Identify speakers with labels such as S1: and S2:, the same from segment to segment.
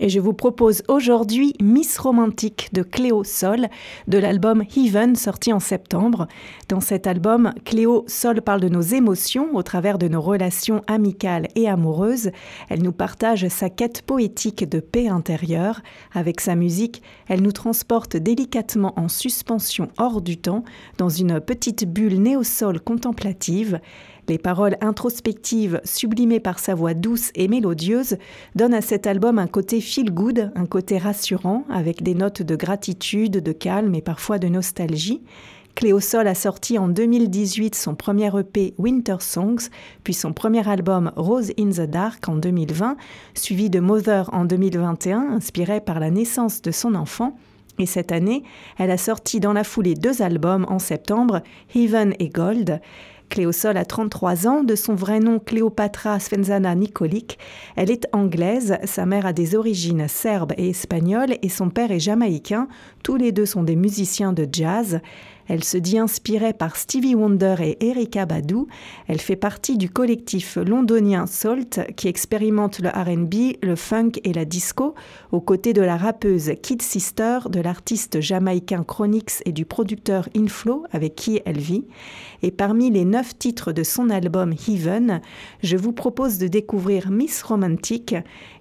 S1: et je vous propose aujourd'hui Miss Romantique de Cléo Sol de l'album Heaven sorti en septembre. Dans cet album, Cléo Sol parle de nos émotions au travers de nos relations amicales et amoureuses. Elle nous partage sa quête poétique de paix intérieure. Avec sa musique, elle nous transporte délicatement en suspension hors du temps dans une petite bulle néo-sol contemplative. Les paroles introspectives, sublimées par sa voix douce et mélodieuse, donnent à cet album un côté feel-good, un côté rassurant, avec des notes de gratitude, de calme et parfois de nostalgie. Cléosol a sorti en 2018 son premier EP Winter Songs, puis son premier album Rose in the Dark en 2020, suivi de Mother en 2021, inspiré par la naissance de son enfant. Et cette année, elle a sorti dans la foulée deux albums en septembre, Heaven et Gold. Cléosol a 33 ans, de son vrai nom Cléopatra Svenzana Nikolic. Elle est anglaise, sa mère a des origines serbes et espagnoles et son père est jamaïcain. Tous les deux sont des musiciens de jazz. Elle se dit inspirée par Stevie Wonder et Erika Badu. Elle fait partie du collectif londonien Salt qui expérimente le RB, le funk et la disco aux côtés de la rappeuse Kid Sister, de l'artiste jamaïcain Chronix et du producteur Inflow avec qui elle vit. Et parmi les neuf titres de son album Heaven, je vous propose de découvrir Miss Romantic.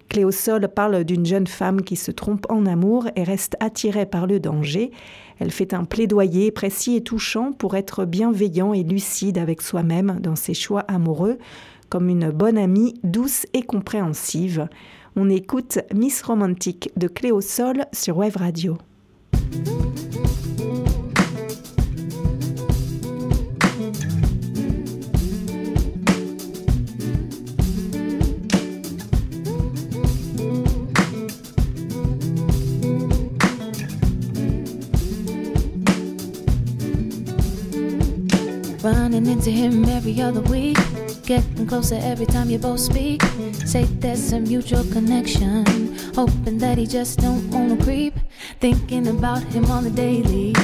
S1: Cléosol parle d'une jeune femme qui se trompe en amour et reste attirée par le danger. Elle fait un plaidoyer précis et touchant pour être bienveillant et lucide avec soi-même dans ses choix amoureux, comme une bonne amie douce et compréhensive. On écoute Miss Romantique de Cléosol sur Web Radio.
S2: Running into him every other week. Getting closer every time you both speak. Say there's a mutual connection. Hoping that he just don't wanna creep. Thinking about him on the daily.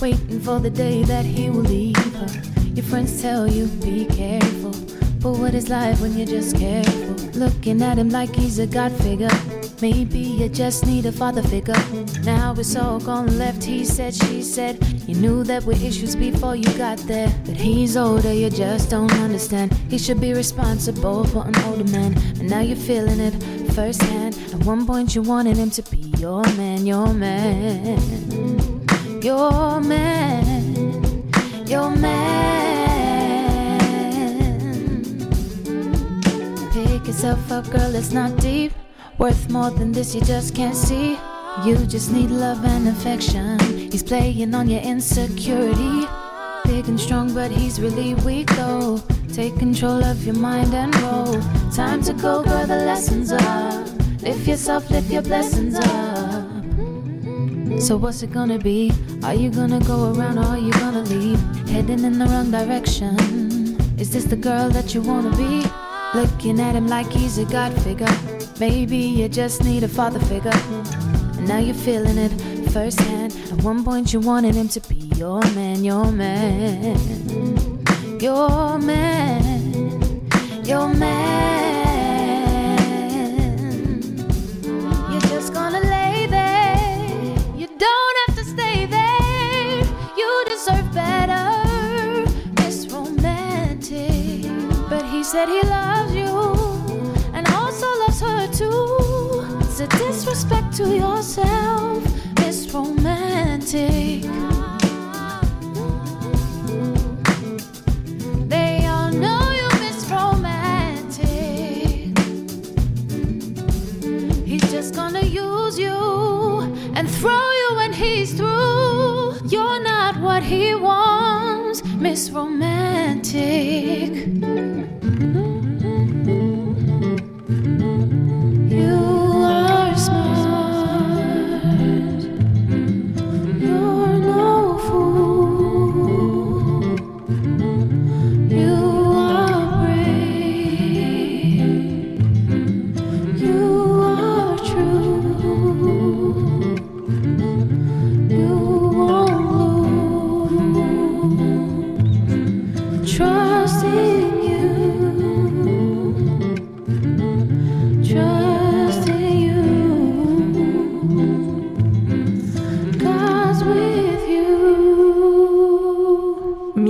S2: Waiting for the day that he will leave her. Your friends tell you be careful. But what is life when you're just careful? Looking at him like he's a god figure. Maybe you just need a father figure. Now it's all gone left. He said, she said. You knew that were issues before you got there. But he's older, you just don't understand. He should be responsible for an older man. And now you're feeling it firsthand. At one point, you wanted him to be your man, your man. Your man. Your man. Pick yourself up, girl, it's not deep. Worth more than this, you just can't see. You just need love and affection. He's playing on your insecurity. Big and strong, but he's really weak though. Take control of your mind and roll. Time to go, girl, the lessons up. Lift yourself, lift your blessings up. So, what's it gonna be? Are you gonna go around or are you gonna leave? Heading in the wrong direction. Is this the girl that you wanna be? Looking at him like he's a god figure. Maybe you just need a father figure. And now you're feeling it firsthand. At one point, you wanted him to be your man, your man. Your man, your man. You're just gonna lay there. You don't have to stay there. You deserve better. It's romantic. But he said he loves a disrespect to yourself. It's romantic. They all know you miss romantic. He's just gonna use you and throw you when he's through. You're not what he wants, Miss Romantic.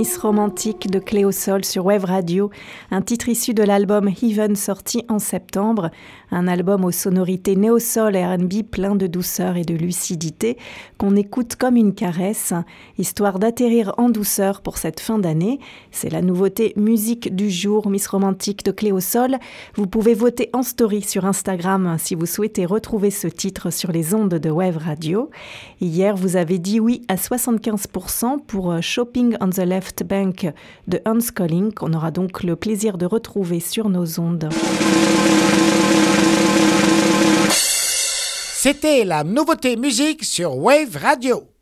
S1: Miss Romantique de Cléo Sol sur Wave Radio, un titre issu de l'album Heaven sorti en septembre, un album aux sonorités néo-sol R&B plein de douceur et de lucidité qu'on écoute comme une caresse, histoire d'atterrir en douceur pour cette fin d'année. C'est la nouveauté musique du jour Miss Romantique de Cléo Sol. Vous pouvez voter en story sur Instagram si vous souhaitez retrouver ce titre sur les ondes de Wave Radio. Hier, vous avez dit oui à 75% pour euh, Shopping on the Bank de Hans Colling, qu'on aura donc le plaisir de retrouver sur nos ondes.
S3: C'était la nouveauté musique sur Wave Radio.